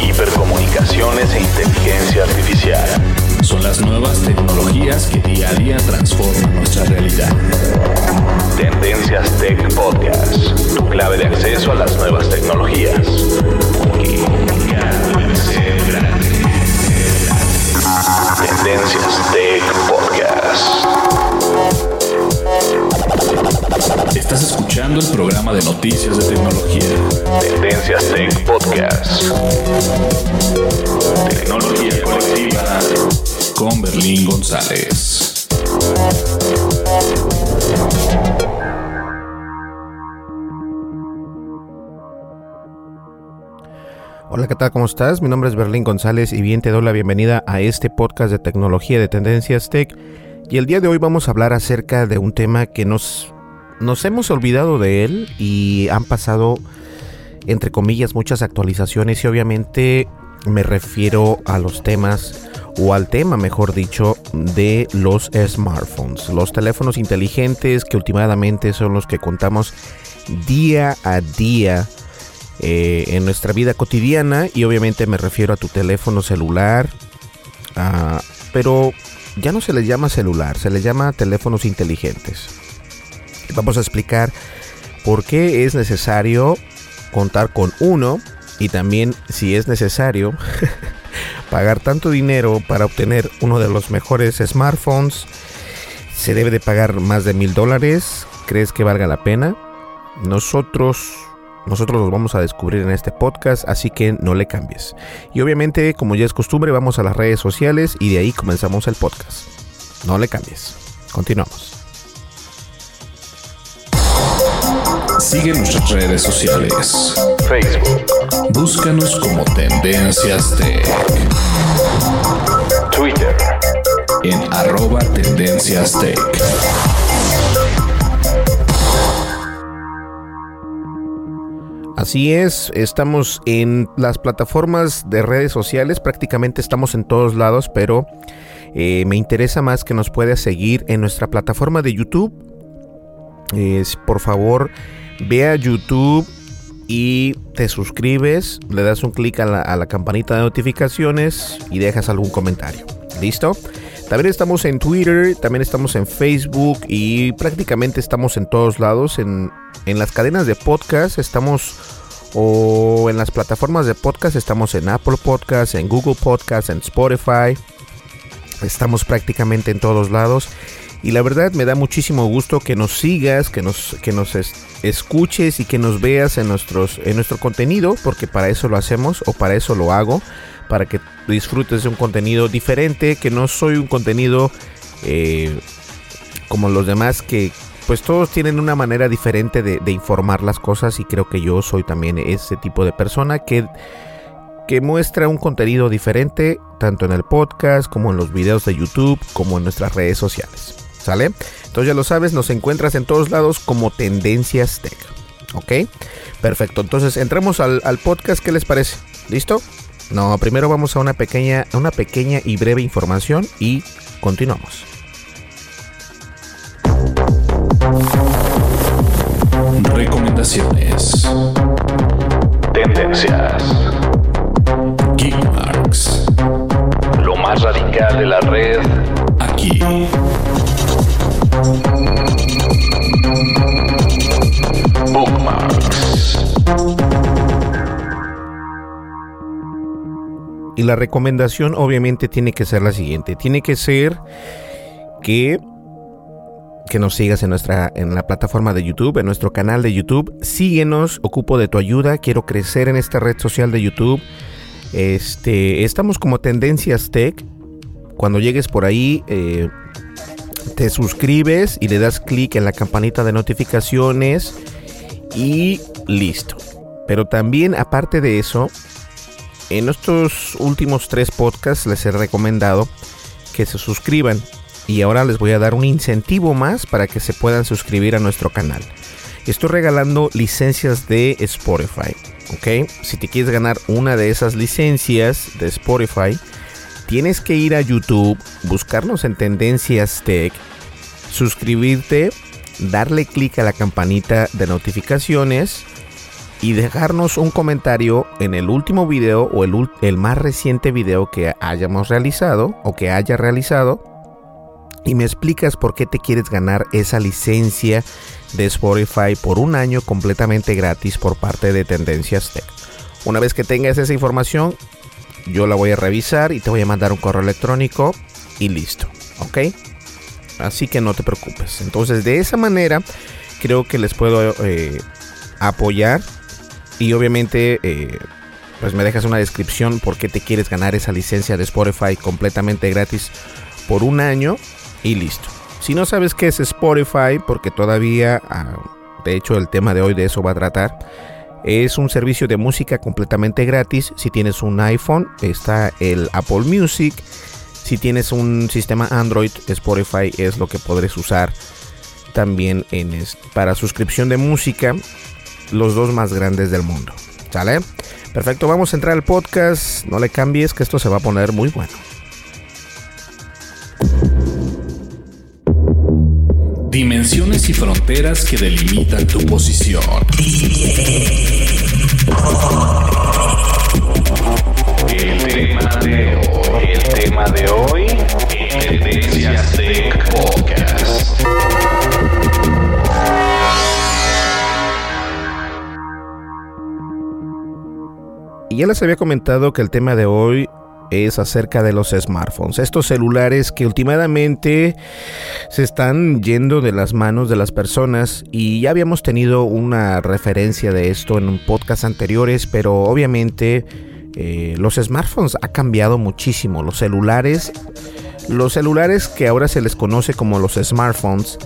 hipercomunicaciones e inteligencia artificial. Son las nuevas tecnologías que día a día transforman nuestra realidad. Tendencias Tech Podcast, tu clave de acceso a las nuevas tecnologías. Tendencias Tech Podcast. Estás escuchando el programa de noticias de tecnología. Tendencias Tech Podcast. Tecnología colectiva con Berlín González. Hola, ¿qué tal? ¿Cómo estás? Mi nombre es Berlín González y bien te doy la bienvenida a este podcast de tecnología de Tendencias Tech. Y el día de hoy vamos a hablar acerca de un tema que nos, nos hemos olvidado de él y han pasado, entre comillas, muchas actualizaciones y obviamente me refiero a los temas o al tema, mejor dicho, de los smartphones, los teléfonos inteligentes que últimamente son los que contamos día a día eh, en nuestra vida cotidiana y obviamente me refiero a tu teléfono celular, ah, pero ya no se les llama celular, se les llama teléfonos inteligentes. Vamos a explicar por qué es necesario contar con uno y también si es necesario pagar tanto dinero para obtener uno de los mejores smartphones. Se debe de pagar más de mil dólares. ¿Crees que valga la pena? Nosotros nosotros los vamos a descubrir en este podcast, así que no le cambies. Y obviamente, como ya es costumbre, vamos a las redes sociales y de ahí comenzamos el podcast. No le cambies. Continuamos. Sigue nuestras redes sociales. Facebook. Búscanos como Tendencias Tech. Twitter. En arroba Tendencias Tech. Así es, estamos en las plataformas de redes sociales, prácticamente estamos en todos lados, pero eh, me interesa más que nos puedas seguir en nuestra plataforma de YouTube. Eh, por favor, ve a YouTube y te suscribes, le das un clic a la, campanita de notificaciones y dejas algún comentario. ¿Listo? También estamos en Twitter, también estamos en Facebook y prácticamente estamos en todos lados. En, en las cadenas de podcast estamos o en las plataformas de podcast estamos en Apple Podcast, en Google Podcast, en Spotify. Estamos prácticamente en todos lados. Y la verdad me da muchísimo gusto que nos sigas, que nos, que nos es- escuches y que nos veas en, nuestros, en nuestro contenido, porque para eso lo hacemos o para eso lo hago, para que disfrutes de un contenido diferente, que no soy un contenido eh, como los demás que pues todos tienen una manera diferente de, de informar las cosas y creo que yo soy también ese tipo de persona que que muestra un contenido diferente tanto en el podcast como en los videos de YouTube como en nuestras redes sociales. ¿Sale? Entonces ya lo sabes, nos encuentras en todos lados como Tendencias Tech. ¿Ok? Perfecto. Entonces entremos al, al podcast. ¿Qué les parece? ¿Listo? No, primero vamos a una pequeña, una pequeña y breve información y continuamos. Recomendaciones. Tendencias. Geekmarks. Lo más radical de la red. Aquí. Y la recomendación obviamente tiene que ser la siguiente. Tiene que ser que que nos sigas en nuestra en la plataforma de YouTube, en nuestro canal de YouTube. Síguenos, ocupo de tu ayuda, quiero crecer en esta red social de YouTube. Este, estamos como Tendencias Tech. Cuando llegues por ahí, eh, te suscribes y le das clic en la campanita de notificaciones y listo. Pero también aparte de eso, en estos últimos tres podcasts les he recomendado que se suscriban y ahora les voy a dar un incentivo más para que se puedan suscribir a nuestro canal. Estoy regalando licencias de Spotify, ¿ok? Si te quieres ganar una de esas licencias de Spotify, tienes que ir a YouTube, buscarnos en Tendencias Tech, suscribirte, darle clic a la campanita de notificaciones y dejarnos un comentario en el último video o el, el más reciente video que hayamos realizado o que haya realizado y me explicas por qué te quieres ganar esa licencia de Spotify por un año completamente gratis por parte de Tendencias Tech. Una vez que tengas esa información, yo la voy a revisar y te voy a mandar un correo electrónico y listo, ¿ok? Así que no te preocupes. Entonces de esa manera creo que les puedo eh, apoyar y obviamente eh, pues me dejas una descripción por qué te quieres ganar esa licencia de Spotify completamente gratis por un año y listo. Si no sabes qué es Spotify, porque todavía, ah, de hecho el tema de hoy de eso va a tratar, es un servicio de música completamente gratis. Si tienes un iPhone, está el Apple Music. Si tienes un sistema Android, Spotify es lo que podrás usar también en para suscripción de música, los dos más grandes del mundo. ¿Sale? Perfecto, vamos a entrar al podcast. No le cambies que esto se va a poner muy bueno. Dimensiones y fronteras que delimitan tu posición. El tema de hoy, el tema de hoy, Tendencias Tech Podcast. Y ya les había comentado que el tema de hoy es acerca de los smartphones. Estos celulares que últimamente se están yendo de las manos de las personas y ya habíamos tenido una referencia de esto en podcast anteriores, pero obviamente eh, los smartphones ha cambiado muchísimo. Los celulares, los celulares que ahora se les conoce como los smartphones,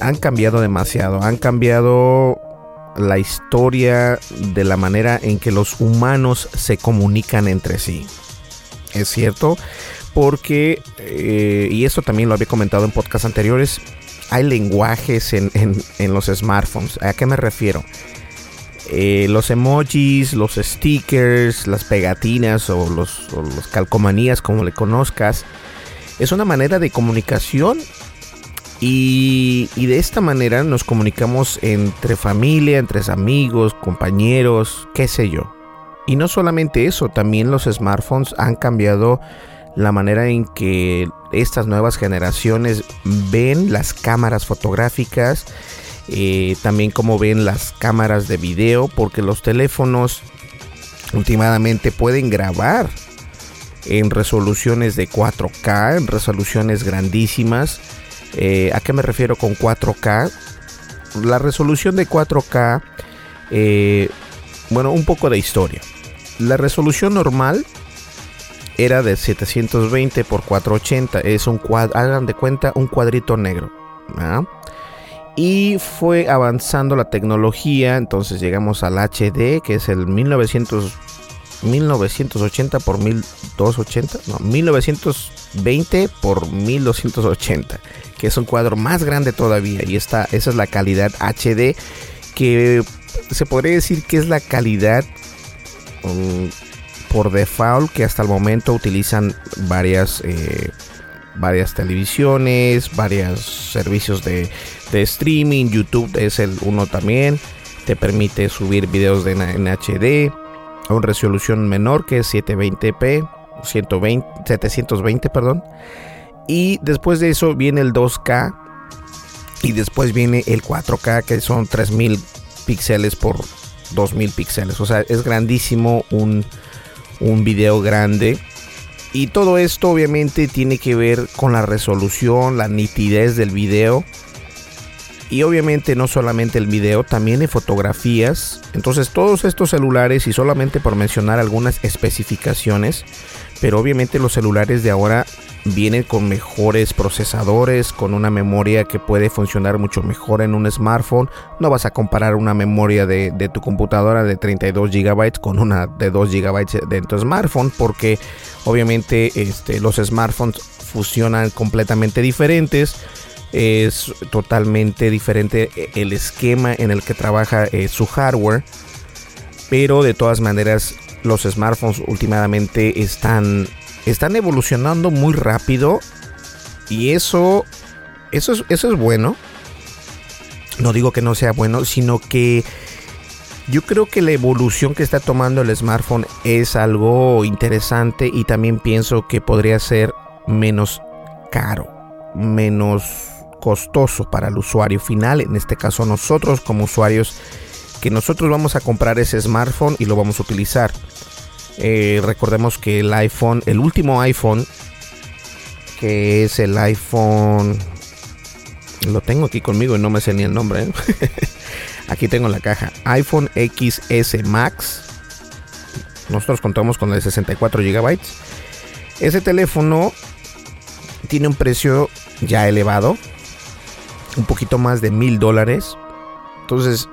han cambiado demasiado. Han cambiado la historia de la manera en que los humanos se comunican entre sí es cierto, porque, eh, y esto también lo había comentado en podcasts anteriores, hay lenguajes en, los smartphones. ¿A qué me refiero? Eh, los emojis, los stickers, las pegatinas o los, calcomanías, como le conozcas, es una manera de comunicación y, de esta manera nos comunicamos entre familia, entre amigos, compañeros, qué sé yo. Y no solamente eso, también los smartphones han cambiado la manera en que estas nuevas generaciones ven las cámaras fotográficas, eh, también como ven las cámaras de video, porque los teléfonos últimamente pueden grabar en resoluciones de 4K, en resoluciones grandísimas. Eh, ¿A qué me refiero con 4K? La resolución de 4K, eh, bueno, un poco de historia. La resolución normal era de 720 por 480. Es un cuadro, hagan de cuenta, un cuadrito negro. Y fue avanzando la tecnología. Entonces llegamos al HD, que es el 1900, 1980 por 1280. No, 1920 por 1280. Que es un cuadro más grande todavía. Y esta, esa es la calidad HD. Que se podría decir que es la calidad por default que hasta el momento utilizan varias eh, varias televisiones, varios servicios de, streaming, YouTube es el uno también, te permite subir videos de, en HD a una resolución menor que es 720p, 120, 720, perdón. Y después de eso viene el 2K y después viene el 4K que son 3000 píxeles por 2000 píxeles. O sea, es grandísimo un, un video grande. Y todo esto obviamente tiene que ver con la resolución, la nitidez del video. Y obviamente no solamente el video, también en fotografías. Entonces todos estos celulares, y solamente por mencionar algunas especificaciones, pero obviamente los celulares de ahora vienen con mejores procesadores, con una memoria que puede funcionar mucho mejor en un smartphone. No vas a comparar una memoria de, tu computadora de 32 GB con una de 2 GB de tu smartphone, porque obviamente este, los smartphones funcionan completamente diferentes. Es totalmente diferente el esquema en el que trabaja eh, su hardware. Pero de todas maneras, los smartphones últimamente están están evolucionando muy rápido y eso, eso, es, eso es bueno. No digo que no sea bueno, sino que yo creo que la evolución que está tomando el smartphone es algo interesante y también pienso que podría ser menos caro, menos costoso para el usuario final, en este caso nosotros como usuarios, que nosotros vamos a comprar ese smartphone y lo vamos a utilizar. Eh, recordemos que el iPhone, el último iPhone, que es el iPhone, lo tengo aquí conmigo y no me sé ni el nombre. ¿eh? aquí tengo la caja, iPhone XS Max. Nosotros contamos con el de 64 GB. Ese teléfono tiene un precio ya elevado, un poquito más de mil dólares. Entonces,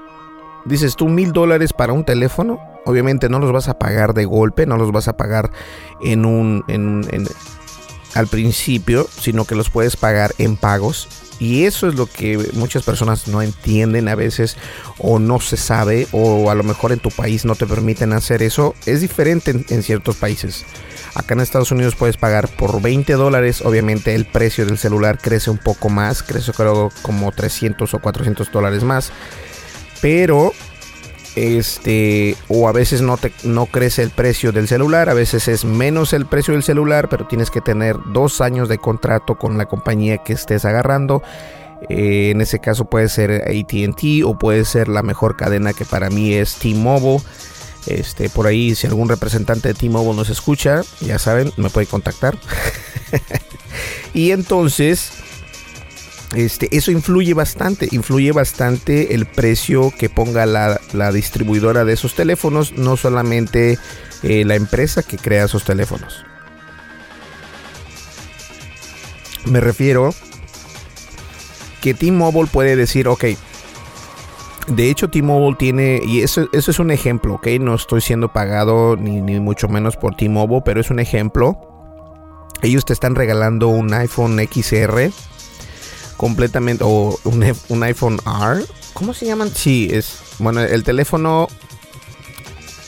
dices tú mil dólares para un teléfono Obviamente no los vas a pagar de golpe, no los vas a pagar en un al principio, sino que los puedes pagar en pagos. Y eso es lo que muchas personas no entienden a veces o no se sabe o a lo mejor en tu país no te permiten hacer eso. Es diferente en, en ciertos países. Acá en Estados Unidos puedes pagar por 20 dólares. Obviamente el precio del celular crece un poco más. Crece creo como 300 o 400 dólares más. Pero este o a veces no te no crece el precio del celular a veces es menos el precio del celular pero tienes que tener dos años de contrato con la compañía que estés agarrando. Eh, en ese caso puede ser AT&T o puede ser la mejor cadena que para mí es T-Mobile. Este por ahí si algún representante de T-Mobile nos escucha ya saben me puede contactar. Y entonces este, eso influye bastante, influye bastante el precio que ponga la, distribuidora de esos teléfonos, no solamente eh, la empresa que crea esos teléfonos. Me refiero que T-Mobile puede decir, ok, de hecho T-Mobile tiene, y eso, eso, es un ejemplo, ok, no estoy siendo pagado ni, ni mucho menos por T-Mobile, pero es un ejemplo. Ellos te están regalando un iPhone XR completamente o un, iPhone R. ¿Cómo se llaman? Sí, es bueno, el teléfono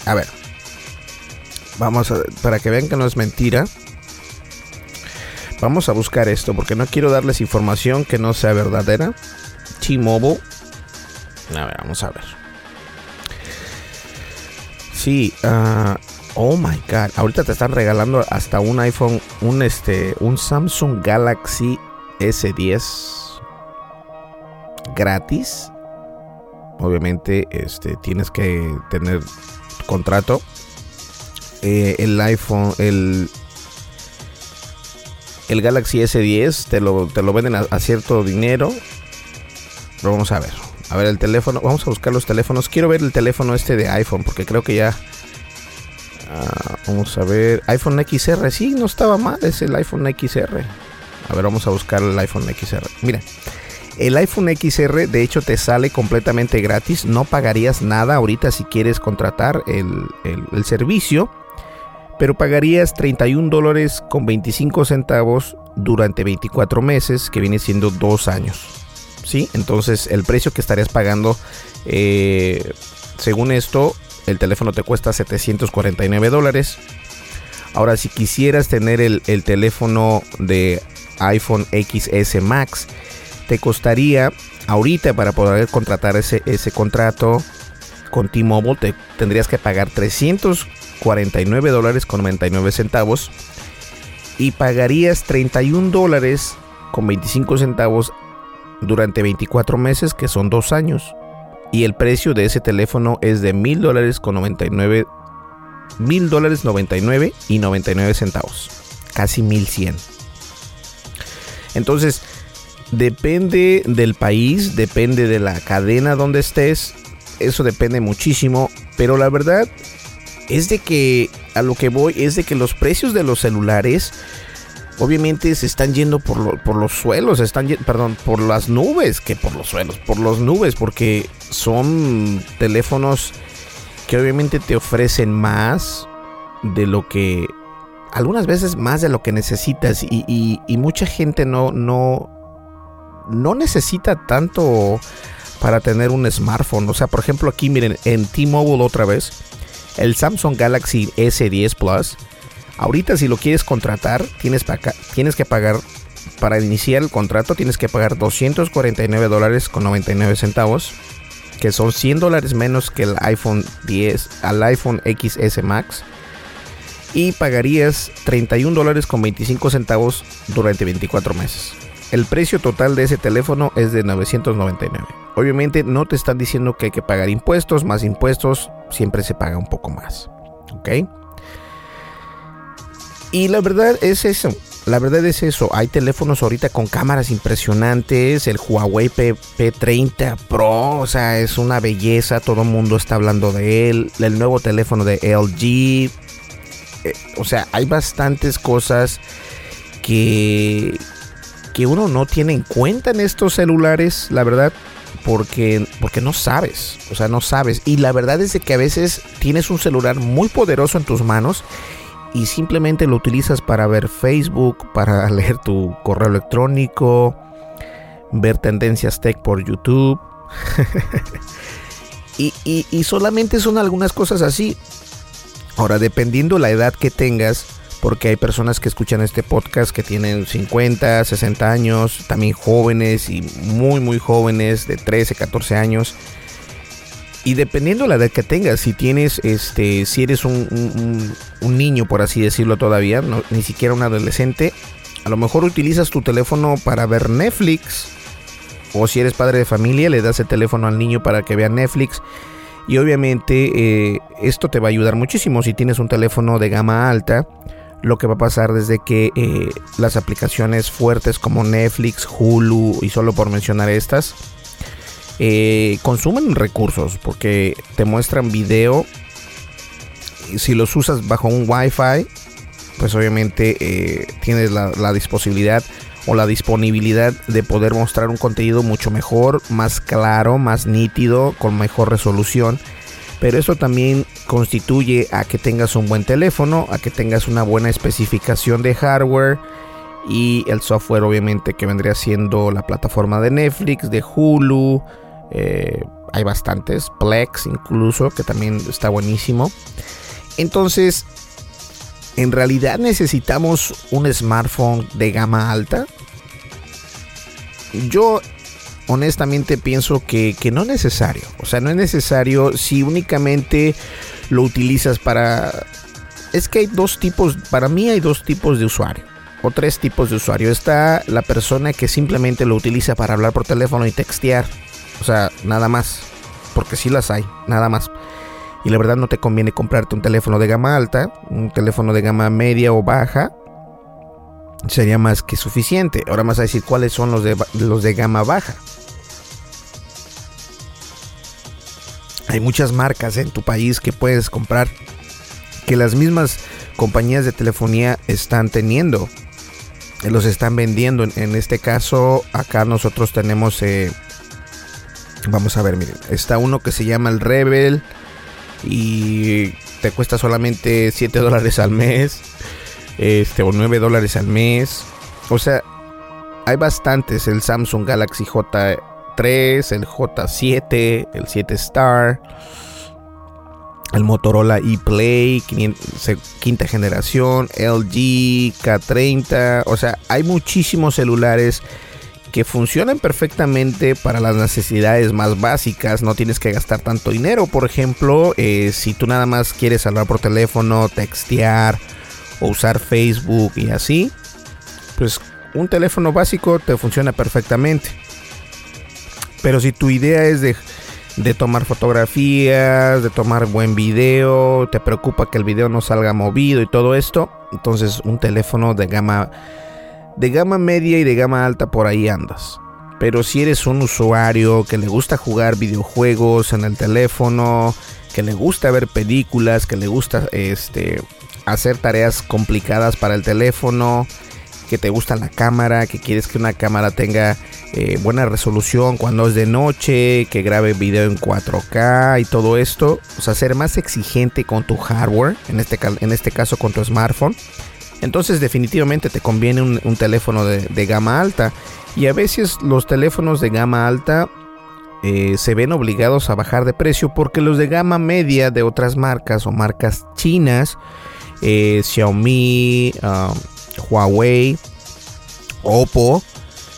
A ver. Vamos a para que vean que no es mentira. Vamos a buscar esto porque no quiero darles información que no sea verdadera. T-Mobile. A ver, vamos a ver. Sí, uh, oh my god, ahorita te están regalando hasta un iPhone, un este, un Samsung Galaxy S10 gratis. Obviamente, este, tienes que tener contrato. Eh, el iPhone, el, el Galaxy S10 te lo, te lo venden a, cierto dinero. Pero vamos a ver. A ver el teléfono. Vamos a buscar los teléfonos. Quiero ver el teléfono este de iPhone. Porque creo que ya. Ah, vamos a ver. iPhone XR. Sí, no estaba mal. Es el iPhone XR. A ver, vamos a buscar el iPhone XR. Mira. El iPhone XR de hecho te sale completamente gratis, no pagarías nada ahorita si quieres contratar el, servicio, pero pagarías 31 dólares con 25 centavos durante 24 meses, que viene siendo dos años. ¿Sí? Entonces el precio que estarías pagando, eh, según esto, el teléfono te cuesta 749 dólares. Ahora, si quisieras tener el, el teléfono de iPhone XS Max, te costaría ahorita para poder contratar ese, contrato con T-Mobile, te tendrías que pagar 300 49 dólares con 99 centavos y pagarías 31 dólares con 25 centavos durante 24 meses, que son dos años. Y el precio de ese teléfono es de mil dólares con 99 mil dólares 99 y 99 centavos. Casi 1100. Entonces, depende del país, depende de la cadena donde estés. Eso depende muchísimo. Pero la verdad es de que a lo que voy es de que los precios de los celulares obviamente se están yendo por, por los suelos, están perdón, por las nubes, que por los suelos, por las nubes, porque son teléfonos que obviamente te ofrecen más de lo que algunas veces más de lo que necesitas y, mucha gente no no no necesita tanto para tener un smartphone o sea por ejemplo aquí miren en T-Mobile otra vez el Samsung Galaxy S10 Plus ahorita si lo quieres contratar tienes, tienes que pagar para iniciar el contrato tienes que pagar 249 dólares con 99 centavos que son 100 dólares menos que el iPhone 10 al iPhone XS Max y pagarías 31 dólares con 25 centavos durante 24 meses. El precio total de ese teléfono es de 999. Obviamente no te están diciendo que hay que pagar impuestos, más impuestos siempre se paga un poco más. ¿Ok? Y la verdad es eso. La verdad es eso. Hay teléfonos ahorita con cámaras impresionantes. El Huawei P 30 Pro. O sea, es una belleza. Todo el mundo está hablando de él. El nuevo teléfono de LG. Eh, o sea, hay bastantes cosas que, que uno no tiene en cuenta en estos celulares, la verdad, porque, porque no sabes, o sea, no sabes. Y la verdad es que a veces tienes un celular muy poderoso en tus manos y simplemente lo utilizas para ver Facebook, para leer tu correo electrónico, ver tendencias tech por YouTube. y, y solamente son algunas cosas así. Ahora, dependiendo la edad que tengas, porque hay personas que escuchan este podcast que tienen 50, 60 años, también jóvenes y muy, muy jóvenes, de 13, 14 años. Y dependiendo la edad que tengas, si tienes, este, si eres un, niño, por así decirlo todavía, ni siquiera un adolescente, a lo mejor utilizas tu teléfono para ver Netflix. O si eres padre de familia, le das el teléfono al niño para que vea Netflix. Y obviamente eh, esto te va a ayudar muchísimo si tienes un teléfono de gama alta. Lo que va a pasar desde que eh, las aplicaciones fuertes como Netflix, Hulu y solo por mencionar estas, eh, consumen recursos porque te muestran video. Si los usas bajo un Wi-Fi, pues obviamente tienes la, la disponibilidad o la disponibilidad de poder mostrar un contenido mucho mejor, más claro, más nítido, con mejor resolución. Pero eso también constituye a que tengas un buen teléfono, a que tengas una buena especificación de hardware y el software obviamente que vendría siendo la plataforma de Netflix, de Hulu, eh, hay bastantes, Plex incluso, que también está buenísimo. Entonces, ¿En realidad necesitamos un smartphone de gama alta? Yo honestamente pienso que, no es necesario. O sea, no es necesario si únicamente lo utilizas para... Es que hay dos tipos, para mí hay dos tipos de usuario. O tres tipos de usuario. Está la persona que simplemente lo utiliza para hablar por teléfono y textear. O sea, nada más. Porque sí las hay, nada más y la verdad no te conviene comprarte un teléfono de gama alta, un teléfono de gama media o baja sería más que suficiente. Ahora más a decir cuáles son los de, los de gama baja. Hay muchas marcas en tu país que puedes comprar que las mismas compañías de telefonía están teniendo. Los están vendiendo. En, este caso, acá nosotros tenemos... Eh, vamos a ver, miren. Está uno que se llama el Rebel y te cuesta solamente 7 dólares al mes este, o 9 dólares al mes. O sea, hay bastantes. El Samsung Galaxy J3, el J7, el 7 Star, el Motorola ePlay, quinta generación, LG K30. O sea, hay muchísimos celulares que funcionan perfectamente para las necesidades más básicas, no tienes que gastar tanto dinero. Por ejemplo, eh, si tú nada más quieres hablar por teléfono, textear o usar Facebook y así, pues un teléfono básico te funciona perfectamente. Pero si tu idea es de, de tomar fotografías, de tomar buen video, te preocupa que el video no salga movido y todo esto, entonces un teléfono de gama de gama media y de gama alta por ahí andas. Pero si eres un usuario que le gusta jugar videojuegos en el teléfono, que le gusta ver películas, que le gusta este hacer tareas complicadas para el teléfono, que te gusta la cámara, que quieres que una cámara tenga eh, buena resolución cuando es de noche, que grabe video en 4K y todo esto, o sea, ser más exigente con tu hardware, en este, en este caso con tu smartphone, entonces definitivamente te conviene un, teléfono de, gama alta. Y a veces los teléfonos de gama alta eh, se ven obligados a bajar de precio porque los de gama media de otras marcas o marcas chinas, eh, Xiaomi, um, Huawei, Oppo,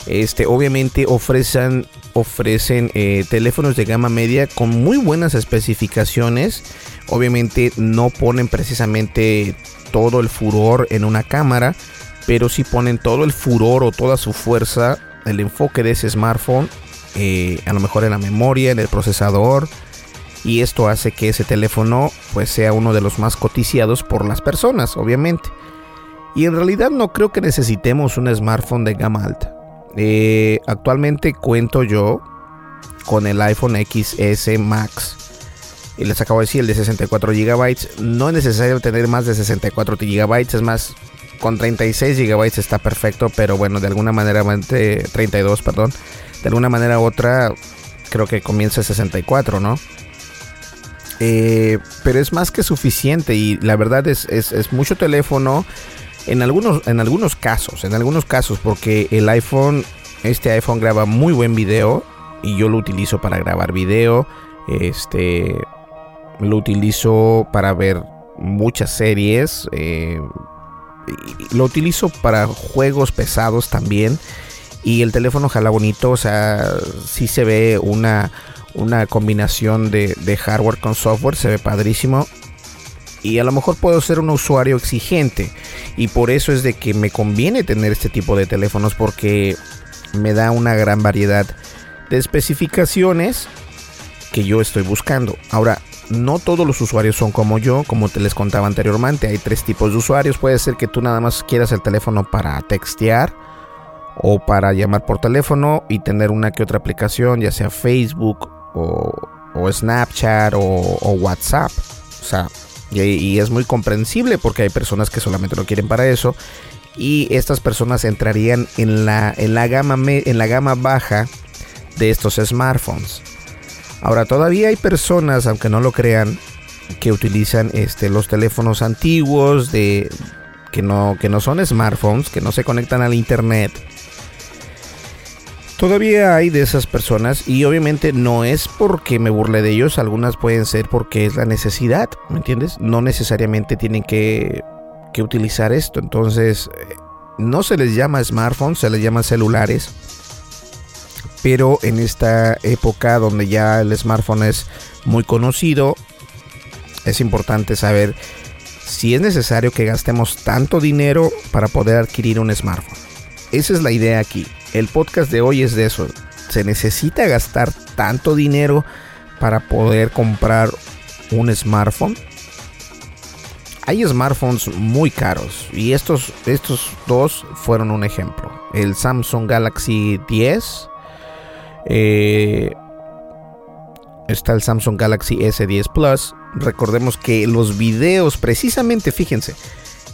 este, obviamente ofrecen, ofrecen eh, teléfonos de gama media con muy buenas especificaciones. Obviamente no ponen precisamente todo el furor en una cámara, pero si ponen todo el furor o toda su fuerza, el enfoque de ese smartphone, eh, a lo mejor en la memoria, en el procesador, y esto hace que ese teléfono pues sea uno de los más coticiados por las personas, obviamente. Y en realidad no creo que necesitemos un smartphone de gama alta. Eh, actualmente cuento yo con el iPhone XS Max y les acabo de decir el de 64 GB. No es necesario tener más de 64 GB, es más, con 36 GB está perfecto, pero bueno, de alguna manera, 32, perdón, de alguna manera u otra, creo que comienza 64, ¿no? Eh, pero es más que suficiente y la verdad es, es, mucho teléfono en algunos, en algunos casos, en algunos casos, porque el iPhone, este iPhone graba muy buen video y yo lo utilizo para grabar video. Este, lo utilizo para ver muchas series. Eh, lo utilizo para juegos pesados también. Y el teléfono jala bonito. O sea, si se ve una, una combinación de, de hardware con software. Se ve padrísimo. Y a lo mejor puedo ser un usuario exigente. Y por eso es de que me conviene tener este tipo de teléfonos. Porque me da una gran variedad de especificaciones que yo estoy buscando. Ahora, no todos los usuarios son como yo, como te les contaba anteriormente. Hay tres tipos de usuarios. Puede ser que tú nada más quieras el teléfono para textear o para llamar por teléfono y tener una que otra aplicación, ya sea Facebook o, Snapchat o, WhatsApp. O sea, y, es muy comprensible porque hay personas que solamente lo quieren para eso. Y estas personas entrarían en la, en la, gama, en la gama baja de estos smartphones. Ahora, todavía hay personas, aunque no lo crean, que utilizan este, los teléfonos antiguos de, que, no, que no son smartphones, que no se conectan al internet. Todavía hay de esas personas y obviamente no es porque me burle de ellos, algunas pueden ser porque es la necesidad, ¿me entiendes? No necesariamente tienen que, que utilizar esto, entonces eh, no se les llama smartphones, se les llama celulares pero en esta época donde ya el smartphone es muy conocido, es importante saber si es necesario que gastemos tanto dinero para poder adquirir un smartphone. Esa es la idea aquí. El podcast de hoy es de eso. ¿Se necesita gastar tanto dinero para poder comprar un smartphone? Hay smartphones muy caros y estos, estos dos fueron un ejemplo. El Samsung Galaxy 10 eh, está el Samsung Galaxy S10 Plus. Recordemos que los videos, precisamente, fíjense,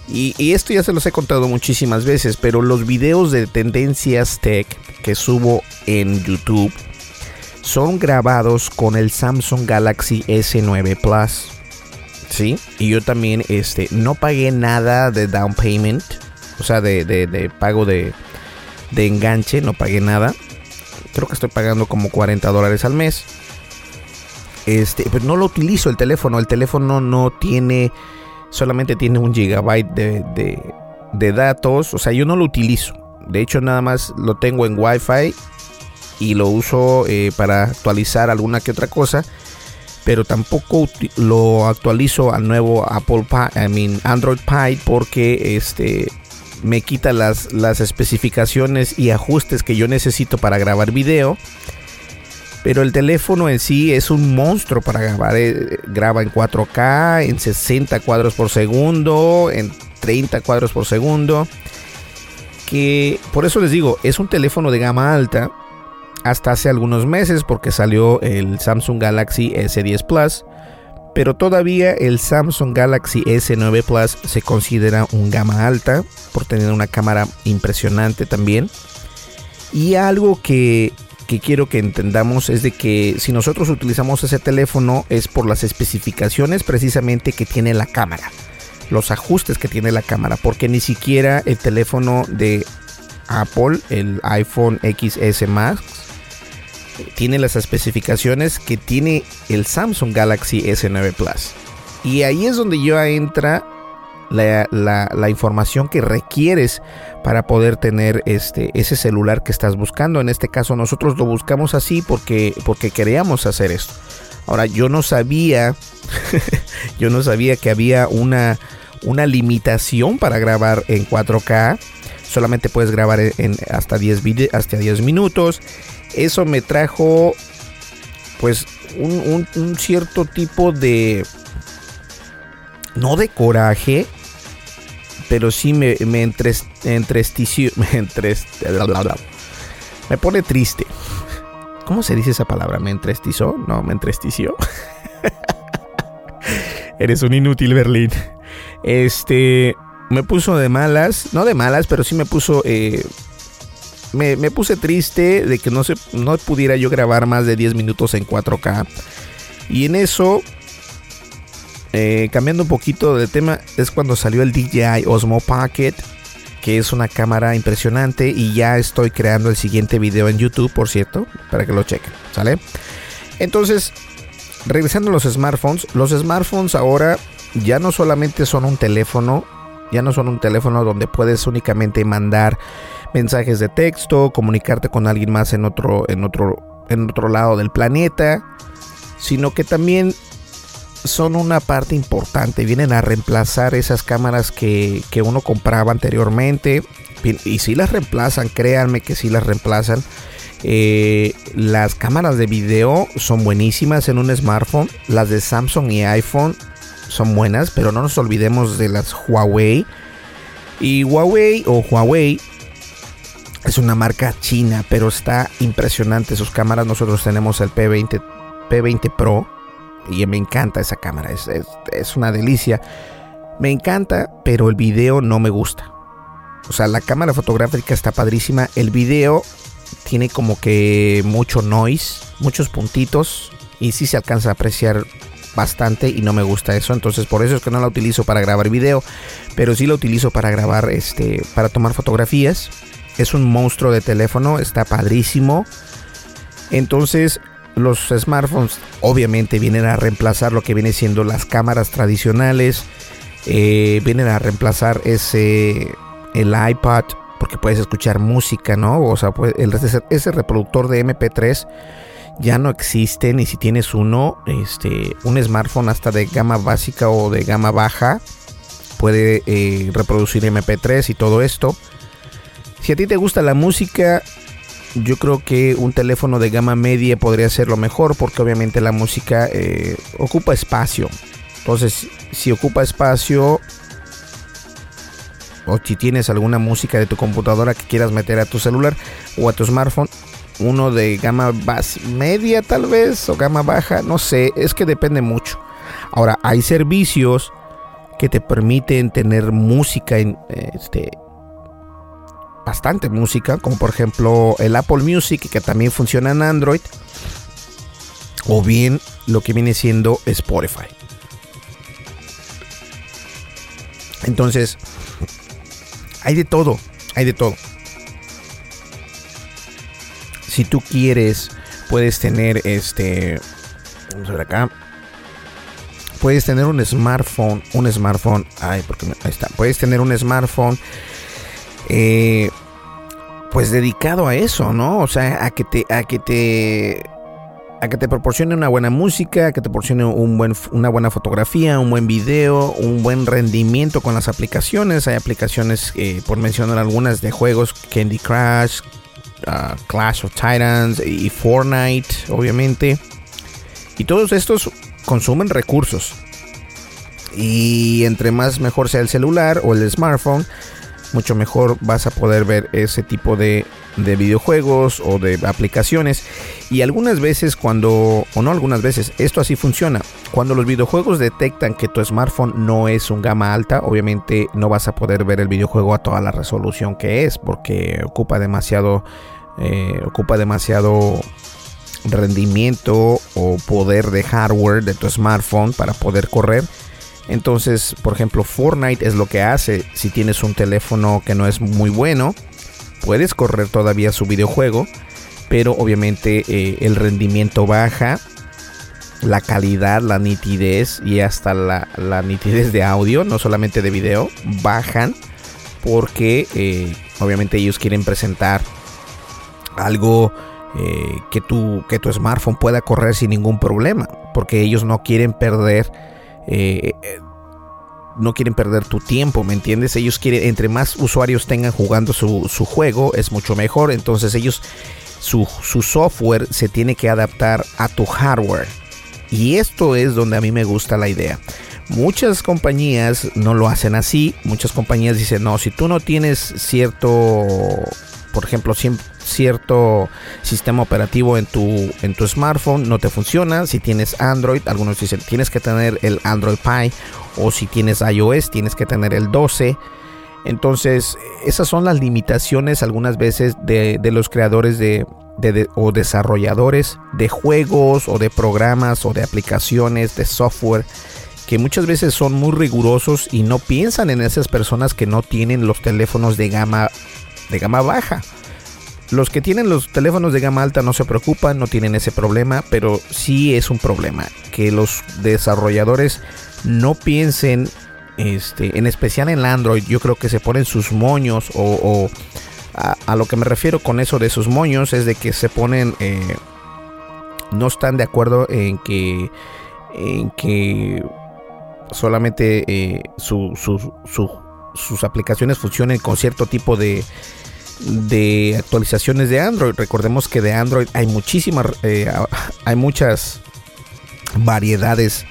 y, esto ya se los he contado muchísimas veces, pero los videos de tendencias tech que subo en YouTube son grabados con el Samsung Galaxy S9 Plus. ¿Sí? Y yo también este, no pagué nada de down payment, o sea, de, de pago de, de enganche, no pagué nada creo que estoy pagando como 40 dólares al mes. Este, pues no lo utilizo el teléfono. El teléfono no tiene, solamente tiene un gigabyte de, de, datos. O sea, yo no lo utilizo. De hecho, nada más lo tengo en Wi-Fi y lo uso eh, para actualizar alguna que otra cosa. Pero tampoco lo actualizo al nuevo Apple Pie, I mean Android Pie, porque este me quita las, las especificaciones y ajustes que yo necesito para grabar video. Pero el teléfono en sí es un monstruo para grabar. Eh, graba en 4K, en 60 cuadros por segundo, en 30 cuadros por segundo. Que por eso les digo, es un teléfono de gama alta. Hasta hace algunos meses porque salió el Samsung Galaxy S10 Plus. Pero todavía el Samsung Galaxy S9 Plus se considera un gama alta por tener una cámara impresionante también. Y algo que que quiero que entendamos es de que si nosotros utilizamos ese teléfono es por las especificaciones precisamente que tiene la cámara, los ajustes que tiene la cámara, porque ni siquiera el teléfono de Apple, el iPhone XS Max, tiene las especificaciones que tiene el Samsung Galaxy S9 Plus. Y ahí es donde yo entra la, información que requieres para poder tener este, ese celular que estás buscando. En este caso nosotros lo buscamos así porque, porque queríamos hacer esto. Ahora yo no sabía, yo no sabía que había una, una limitación para grabar en 4K. Solamente puedes grabar en, hasta, 10 hasta 10 minutos. Eso me trajo pues un, un cierto tipo de no de coraje, pero sí me, me entrestició, me me pone triste. ¿Cómo se dice esa palabra? ¿Me entrestizó? No, me entrestició. Eres un inútil, Berlín. Este, me puso de malas, no de malas, pero sí me puso, eh, me, me, puse triste de que no, se, no pudiera yo grabar más de 10 minutos en 4K. Y en eso eh, cambiando un poquito de tema, es cuando salió el DJI Osmo Pocket, que es una cámara impresionante y ya estoy creando el siguiente video en YouTube, por cierto, para que lo chequen, ¿sale? Entonces, regresando a los smartphones, los smartphones ahora ya no solamente son un teléfono, ya no son un teléfono donde puedes únicamente mandar mensajes de texto, comunicarte con alguien más en otro en otro en otro lado del planeta, sino que también son una parte importante, vienen a reemplazar esas cámaras que, uno compraba anteriormente. Y si las reemplazan, créanme que si las reemplazan. Eh, las cámaras de video son buenísimas en un smartphone. Las de Samsung y iPhone son buenas, pero no nos olvidemos de las Huawei. Y Huawei o Huawei es una marca china, pero está impresionante sus cámaras. Nosotros tenemos el P20, P20 Pro y me encanta esa cámara, es, es, una delicia. Me encanta, pero el video no me gusta. O sea, la cámara fotográfica está padrísima. El video tiene como que mucho noise, muchos puntitos. Y sí se alcanza a apreciar bastante y no me gusta eso. Entonces por eso es que no la utilizo para grabar video. Pero sí la utilizo para grabar, este, para tomar fotografías. Es un monstruo de teléfono, está padrísimo. Entonces los smartphones obviamente vienen a reemplazar lo que viene siendo las cámaras tradicionales. Eh, vienen a reemplazar ese el iPad porque puedes escuchar música, ¿no? O sea, pues, ese, reproductor de MP3 ya no existe ni si tienes uno, este, un smartphone hasta de gama básica o de gama baja puede eh, reproducir MP3 y todo esto. Si a ti te gusta la música, yo creo que un teléfono de gama media podría ser lo mejor porque obviamente la música eh, ocupa espacio. Entonces, si ocupa espacio o si tienes alguna música de tu computadora que quieras meter a tu celular o a tu smartphone, uno de gama media tal vez o gama baja, no sé, es que depende mucho. Ahora, hay servicios que te permiten tener música en, este, bastante música, como por ejemplo el Apple Music, que también funciona en Android, o bien lo que viene siendo Spotify. Entonces, hay de todo, hay de todo. Si tú quieres, puedes tener este. Vamos a ver acá. Puedes tener un smartphone. Un smartphone. Ay, porque ahí está. Puedes tener un smartphone eh, pues dedicado a eso, ¿no? O sea, a que te, a que te, a que te proporcione una buena música, a que te proporcione un buen, una buena fotografía, un buen video, un buen rendimiento con las aplicaciones. Hay aplicaciones, eh, por mencionar algunas, de juegos Candy Crush, uh, Clash of Titans y Fortnite, obviamente. Y todos estos consumen recursos. Y entre más mejor sea el celular o el smartphone, mucho mejor vas a poder ver ese tipo de, videojuegos o de aplicaciones. Y algunas veces cuando, o no algunas veces, esto así funciona. Cuando los videojuegos detectan que tu smartphone no es un gama alta, obviamente no vas a poder ver el videojuego a toda la resolución que es, porque ocupa demasiado, eh, ocupa demasiado rendimiento o poder de hardware de tu smartphone para poder correr. Entonces, por ejemplo, Fortnite es lo que hace. Si tienes un teléfono que no es muy bueno, puedes correr todavía su videojuego, pero obviamente eh, el rendimiento baja, la calidad, la nitidez y hasta la, nitidez de audio, no solamente de video, bajan porque eh, obviamente ellos quieren presentar algo eh, que, tu, que tu smartphone pueda correr sin ningún problema, porque ellos no quieren perder eh, no quieren perder tu tiempo, ¿me entiendes? Ellos quieren, entre más usuarios tengan jugando su, juego, es mucho mejor. Entonces ellos, su, su, software se tiene que adaptar a tu hardware. Y esto es donde a mí me gusta la idea. Muchas compañías no lo hacen así. Muchas compañías dicen, no, si tú no tienes cierto, por ejemplo, cierto sistema operativo en tu, en tu smartphone no te funciona. Si tienes Android, algunos dicen tienes que tener el Android Pie o si tienes iOS tienes que tener el 12. Entonces, esas son las limitaciones algunas veces de, los creadores de, o desarrolladores de juegos o de programas o de aplicaciones de software que muchas veces son muy rigurosos y no piensan en esas personas que no tienen los teléfonos de gama de gama baja. Los que tienen los teléfonos de gama alta no se preocupan, no tienen ese problema, pero sí es un problema que los desarrolladores no piensen, este, en especial en Android, yo creo que se ponen sus moños o, a, lo que me refiero con eso de sus moños es de que se ponen, eh, no están de acuerdo en que, en que solamente eh, sus aplicaciones funcionen con cierto tipo de de actualizaciones de Android. Recordemos que de Android hay muchísimas, eh, hay muchas variedades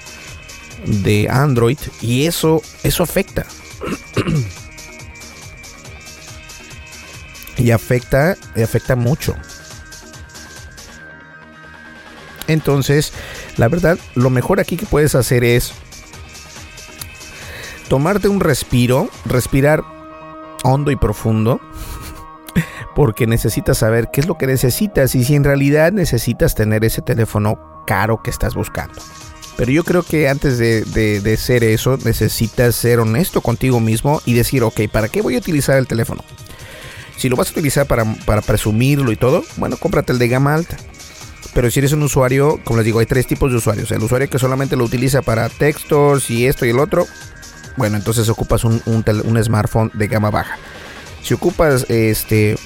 de Android y eso, eso afecta. y afecta, y afecta mucho. Entonces, la verdad, lo mejor aquí que puedes hacer es tomarte un respiro, respirar hondo y profundo porque necesitas saber qué es lo que necesitas y si en realidad necesitas tener ese teléfono caro que estás buscando. Pero yo creo que antes de, de, ser eso, necesitas ser honesto contigo mismo y decir, ok, ¿para qué voy a utilizar el teléfono? Si lo vas a utilizar para, para presumirlo y todo, bueno, cómprate el de gama alta. Pero si eres un usuario, como les digo, hay tres tipos de usuarios. El usuario que solamente lo utiliza para textos y esto y el otro, bueno, entonces ocupas un, un smartphone de gama baja. Si ocupas este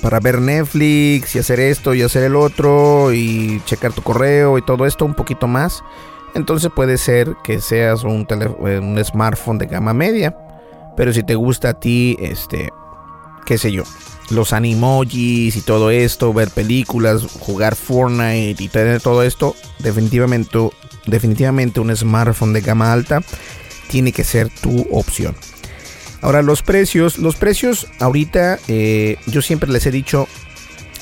para ver Netflix y hacer esto y hacer el otro y checar tu correo y todo esto un poquito más, entonces puede ser que seas un, un smartphone de gama media. Pero si te gusta a ti, este, qué sé yo, los animojis y todo esto, ver películas, jugar Fortnite y tener todo esto, definitivamente, definitivamente un smartphone de gama alta tiene que ser tu opción. Ahora los precios, los precios ahorita eh, yo siempre les he dicho,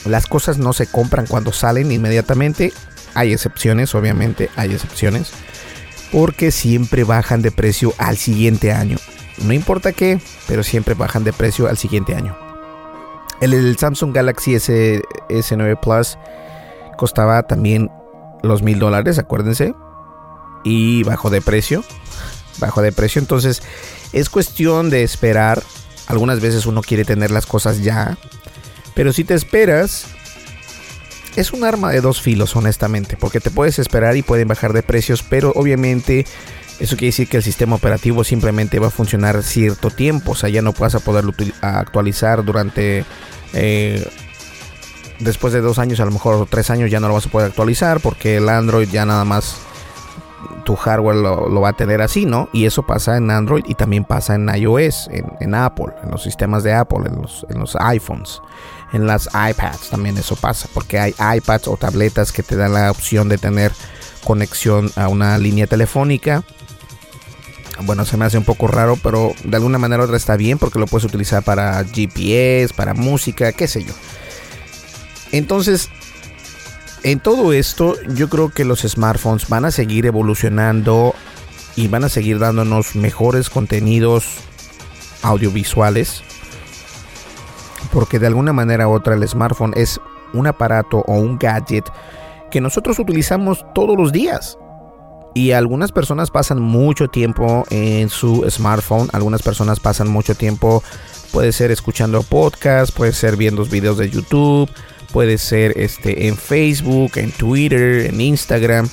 las cosas no se compran cuando salen inmediatamente. Hay excepciones, obviamente hay excepciones. Porque siempre bajan de precio al siguiente año. No importa qué, pero siempre bajan de precio al siguiente año. El, Samsung Galaxy S, S9 Plus costaba también los mil dólares, acuérdense. Y bajó de precio. Bajó de precio. Entonces es cuestión de esperar. Algunas veces uno quiere tener las cosas ya. Pero si te esperas, es un arma de dos filos, honestamente. Porque te puedes esperar y pueden bajar de precios. Pero obviamente Eso quiere decir que el sistema operativo simplemente va a funcionar cierto tiempo, o sea, ya no vas a poderlo actualizar durante... Eh, después de dos años, a lo mejor tres años ya no lo vas a poder actualizar porque el Android ya nada más tu hardware lo, va a tener así, ¿no? Y eso pasa en Android y también pasa en iOS, en, Apple, en los sistemas de Apple, en los, en los iPhones, en las iPads también eso pasa, porque hay iPads o tabletas que te dan la opción de tener conexión a una línea telefónica. Bueno, se me hace un poco raro, pero de alguna manera otra está bien porque lo puedes utilizar para GPS, para música, qué sé yo. Entonces, en todo esto, yo creo que los smartphones van a seguir evolucionando y van a seguir dándonos mejores contenidos audiovisuales. Porque de alguna manera u otra el smartphone es un aparato o un gadget que nosotros utilizamos todos los días. Y algunas personas pasan mucho tiempo en su smartphone, algunas personas pasan mucho tiempo, puede ser escuchando podcast, puede ser viendo videos de YouTube, puede ser este, en Facebook, en Twitter, en Instagram.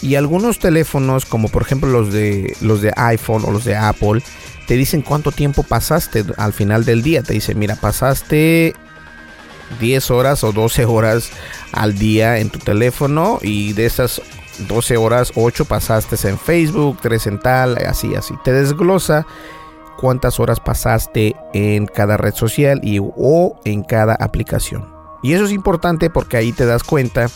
Y algunos teléfonos, como por ejemplo los de, los de iPhone o los de Apple, te dicen cuánto tiempo pasaste al final del día. Te dicen, mira, pasaste 10 horas o 12 horas al día en tu teléfono y de esas 12 horas, 8 pasaste en Facebook, 3 en tal, así, así. Te desglosa cuántas horas pasaste en cada red social y o en cada aplicación. Y eso es importante porque ahí te das cuenta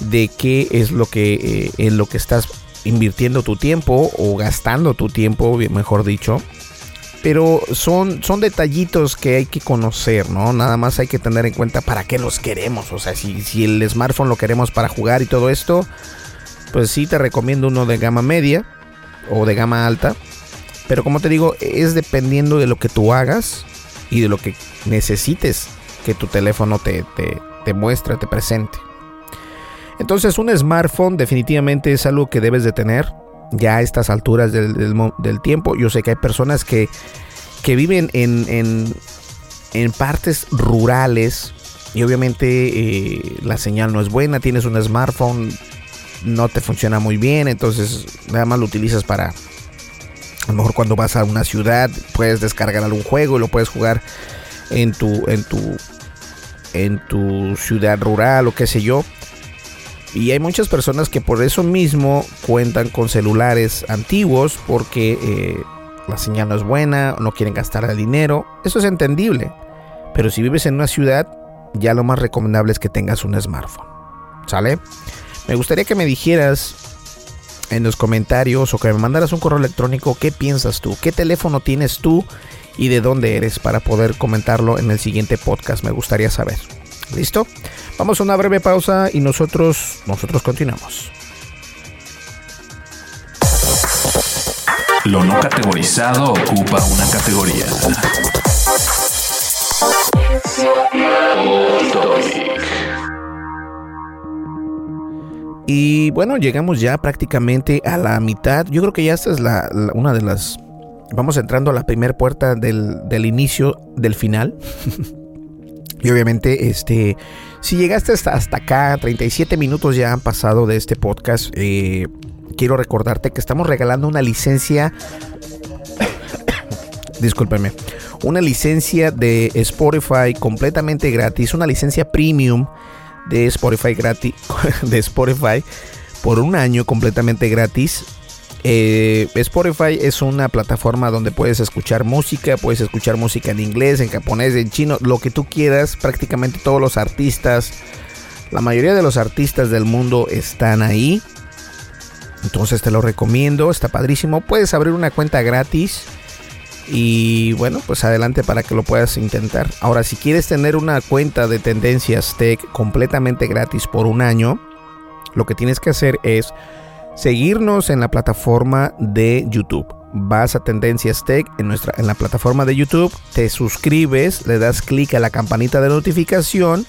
de qué es lo que eh, lo que estás invirtiendo tu tiempo o gastando tu tiempo, mejor dicho. Pero son, son detallitos que hay que conocer, ¿no? Nada más hay que tener en cuenta para qué los queremos. O sea, si, si el smartphone lo queremos para jugar y todo esto, pues sí te recomiendo uno de gama media o de gama alta. Pero como te digo, es dependiendo de lo que tú hagas y de lo que necesites que tu teléfono te, te, muestre, te presente. Entonces un smartphone definitivamente es algo que debes de tener ya a estas alturas del, del, tiempo. Yo sé que hay personas que, que viven en, en, en, partes rurales y obviamente eh, la señal no es buena, tienes un smartphone, no te funciona muy bien, entonces nada más lo utilizas para... A lo mejor cuando vas a una ciudad puedes descargar algún juego y lo puedes jugar en tu, en tu en tu ciudad rural o qué sé yo. Y hay muchas personas que por eso mismo cuentan con celulares antiguos porque eh, la señal no es buena, no quieren gastar el dinero. Eso es entendible. Pero si vives en una ciudad, ya lo más recomendable es que tengas un smartphone. ¿Sale? Me gustaría que me dijeras en los comentarios o que me mandaras un correo electrónico qué piensas tú, qué teléfono tienes tú y de dónde eres para poder comentarlo en el siguiente podcast. Me gustaría saber. ¿Listo? Vamos a una breve pausa y nosotros, nosotros continuamos. Lo no categorizado ocupa una categoría. Y bueno, llegamos ya prácticamente a la mitad. Yo creo que ya esta es la, una de las vamos entrando a la primera puerta del, inicio del final. y obviamente, este, si llegaste hasta, hasta acá, 37 minutos ya han pasado de este podcast. Eh, quiero recordarte que estamos regalando una licencia. Discúlpeme. Una licencia de Spotify completamente gratis. Una licencia premium de Spotify gratis. De Spotify por un año completamente gratis eh, Spotify es una plataforma donde puedes escuchar música, puedes escuchar música en inglés, en japonés, en chino, lo que tú quieras. Prácticamente todos los artistas, la mayoría de los artistas del mundo están ahí. Entonces te lo recomiendo, está padrísimo. Puedes abrir una cuenta gratis. Y bueno, pues adelante para que lo puedas intentar. Ahora, si quieres tener una cuenta de Tendencias Tech completamente gratis por un año, lo que tienes que hacer es seguirnos en la plataforma de YouTube. Vas a Tendencias Tech en, nuestra, en la plataforma de YouTube, te suscribes, le das clic a la campanita de notificación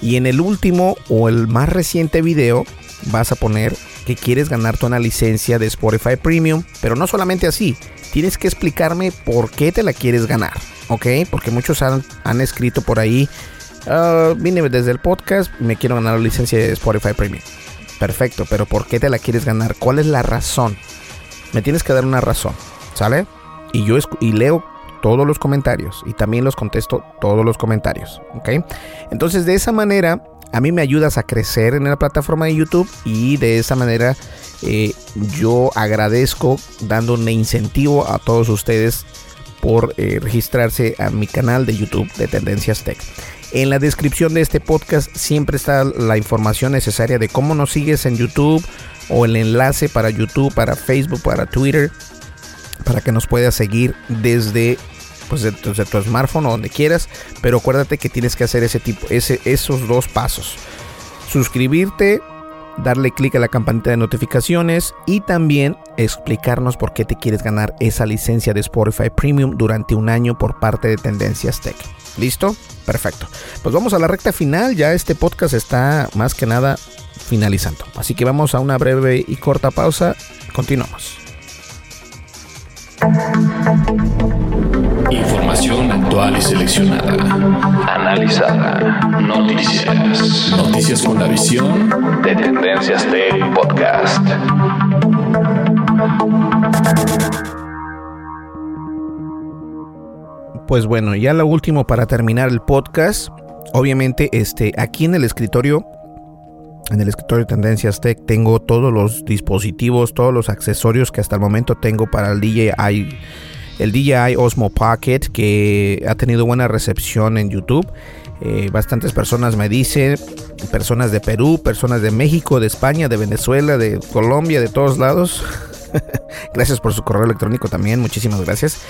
y en el último o el más reciente video vas a poner que quieres ganarte una licencia de Spotify Premium, pero no solamente así, tienes que explicarme por qué te la quieres ganar, ¿ok? Porque muchos han, han escrito por ahí, ah, vine desde el podcast, me quiero ganar la licencia de Spotify Premium Perfecto, pero ¿por qué te la quieres ganar? ¿Cuál es la razón? Me tienes que dar una razón, ¿sale? Y yo y leo todos los comentarios y también los contesto todos los comentarios, ¿ok? Entonces de esa manera a mí me ayudas a crecer en la plataforma de YouTube y de esa manera eh, yo agradezco dando un incentivo a todos ustedes por eh, registrarse a mi canal de YouTube de Tendencias Tech. En la descripción de este podcast siempre está la información necesaria de cómo nos sigues en YouTube o el enlace para YouTube, para Facebook, para Twitter, para que nos puedas seguir desde pues, de, tu smartphone o donde quieras. Pero acuérdate que tienes que hacer ese tipo, ese, esos dos pasos. Suscribirte, darle clic a la campanita de notificaciones y también explicarnos por qué te quieres ganar esa licencia de Spotify Premium durante un año por parte de Tendencias Tech. ¿Listo? Perfecto. Pues vamos a la recta final. Ya este podcast está más que nada finalizando. Así que vamos a una breve y corta pausa. Continuamos. Información actual y seleccionada. Analizada. Noticias. Noticias con la visión de Tendencias Tech Podcast. Pues bueno, ya lo último para terminar el podcast. Obviamente, este, aquí en el escritorio en el escritorio de Tendencias Tech tengo todos los dispositivos, todos los accesorios que hasta el momento tengo para el DJI, el DJI Osmo Pocket, que ha tenido buena recepción en YouTube. Eh, bastantes personas me dicen, personas de Perú, personas de México, de España, de Venezuela, de Colombia, de todos lados. gracias por su correo electrónico también, muchísimas gracias.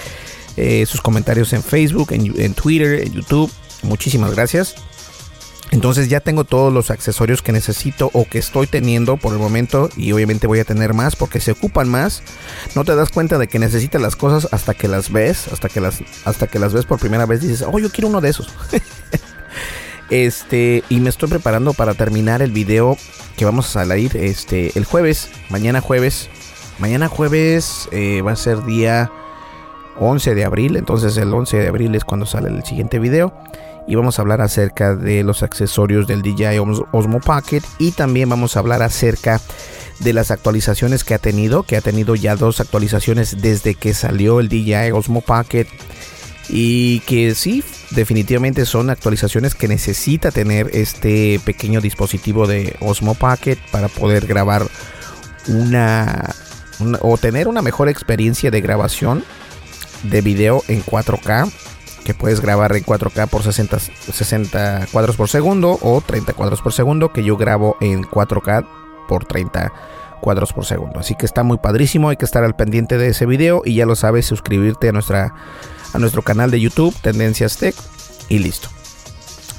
Eh, sus comentarios en Facebook, en, en Twitter, en YouTube, muchísimas gracias. Entonces ya tengo todos los accesorios que necesito o que estoy teniendo por el momento y obviamente voy a tener más porque se ocupan más. No te das cuenta de que necesitas las cosas hasta que las ves, hasta que las, hasta que las ves por primera vez dices, oh, yo quiero uno de esos. este, y me estoy preparando para terminar el video que vamos a salir este, el jueves, mañana jueves. Mañana jueves eh, va a ser día 11 de abril, entonces el 11 de abril es cuando sale el siguiente video y vamos a hablar acerca de los accesorios del DJI Osmo Pocket y también vamos a hablar acerca de las actualizaciones que ha tenido, que ha tenido ya dos actualizaciones desde que salió el DJI Osmo Pocket y que sí, definitivamente son actualizaciones que necesita tener este pequeño dispositivo de Osmo Pocket para poder grabar una, o tener una mejor experiencia de grabación de video en 4K que puedes grabar en 4K por 60, 60 cuadros por segundo o 30 cuadros por segundo, que yo grabo en 4K por 30 cuadros por segundo. Así que está muy padrísimo, hay que estar al pendiente de ese video y ya lo sabes, suscribirte a, nuestra, a nuestro canal de YouTube, Tendencias Tech, y listo.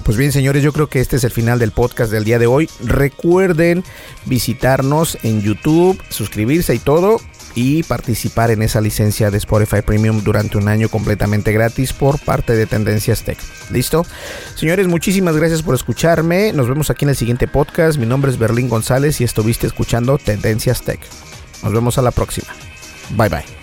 Pues bien, señores, yo creo que este es el final del podcast del día de hoy. Recuerden visitarnos en YouTube, suscribirse y todo y participar en esa licencia de Spotify Premium durante un año completamente gratis por parte de Tendencias Tech. ¿Listo? Señores, muchísimas gracias por escucharme. Nos vemos aquí en el siguiente podcast. Mi nombre es Berlín González y estuviste escuchando Tendencias Tech. Nos vemos a la próxima. Bye bye.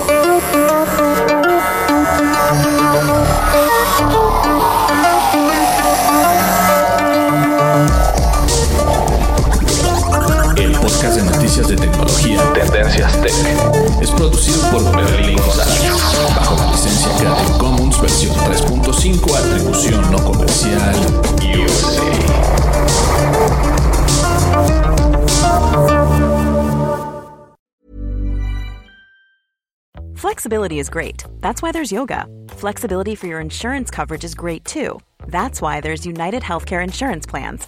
De tecnología Tendencias Tech. Es producido por Berlín González, bajo la licencia Creative Commons versión 3.5, atribución no comercial, USA. Flexibility is great. That's why there's yoga. Flexibility for your insurance coverage is great too. That's why there's United Healthcare Insurance Plans.